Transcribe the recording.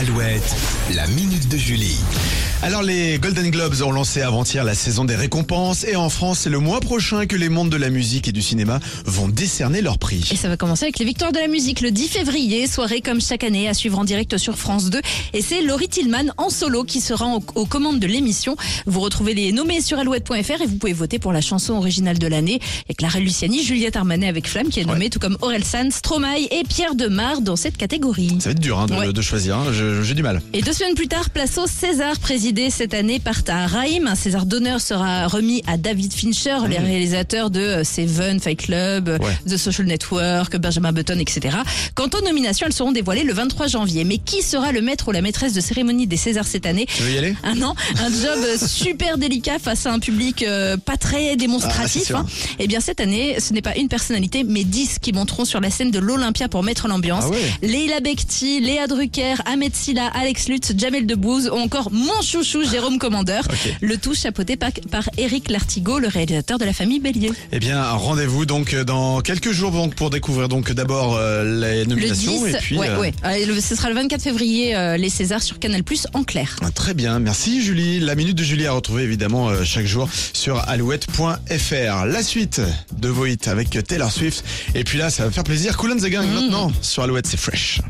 Alouette, la minute de Julie. Alors les Golden Globes ont lancé avant-hier la saison des récompenses et en France c'est le mois prochain que les mondes de la musique et du cinéma vont décerner leurs prix. Et ça va commencer avec les victoires de la musique le 10 février, soirée comme chaque année à suivre en direct sur France 2. Et c'est Laurie Tillman en solo qui sera en- aux commandes de l'émission. Vous retrouvez les nommés sur alouette.fr et vous pouvez voter pour la chanson originale de l'année. Et Clara Luciani, Juliette Armanet avec Flamme qui est nommée, tout comme Aurel San, Stromae et Pierre Demar dans cette catégorie. Ça va être dur hein, de, Ouais. de choisir, hein. Je- j'ai du mal. Et deux semaines plus tard, place au César, présidé cette année par Tahar Rahim. Un César d'honneur sera remis à David Fincher, les réalisateurs de euh, Seven, Fight Club, euh, Ouais. The Social Network, Benjamin Button, etc. Quant aux nominations, elles seront dévoilées le 23 janvier. Mais qui sera le maître ou la maîtresse de cérémonie des Césars cette année Tu veux y aller? Un an, un job euh, super délicat face à un public euh, pas très Ah, démonstratif. sûr. hein. Eh bien, cette année, ce n'est pas une personnalité, mais 10 qui monteront sur la scène de l'Olympia pour mettre l'ambiance. Ah ouais. Leila Bekti, Léa Drucker, Ahmed Silla, Alex Lutz, Jamel Debbouze ou encore mon chouchou Jérôme Commandeur. Le tout chapeauté par, par Éric Lartigot, le réalisateur de la famille Bélier. Eh bien rendez-vous donc dans quelques jours donc, pour découvrir donc d'abord euh, les Le nominations 10, et puis ouais, euh, ouais. Euh, le- ce sera le 24 février, euh, les Césars sur Canal+, en clair. Ah, Très bien, merci Julie. La minute de Julie à retrouver évidemment euh, chaque jour sur alouette.fr. La suite de vos hits avec Taylor Swift. Et puis là, ça va faire plaisir. Cool and the Gang maintenant sur Alouette, c'est fresh.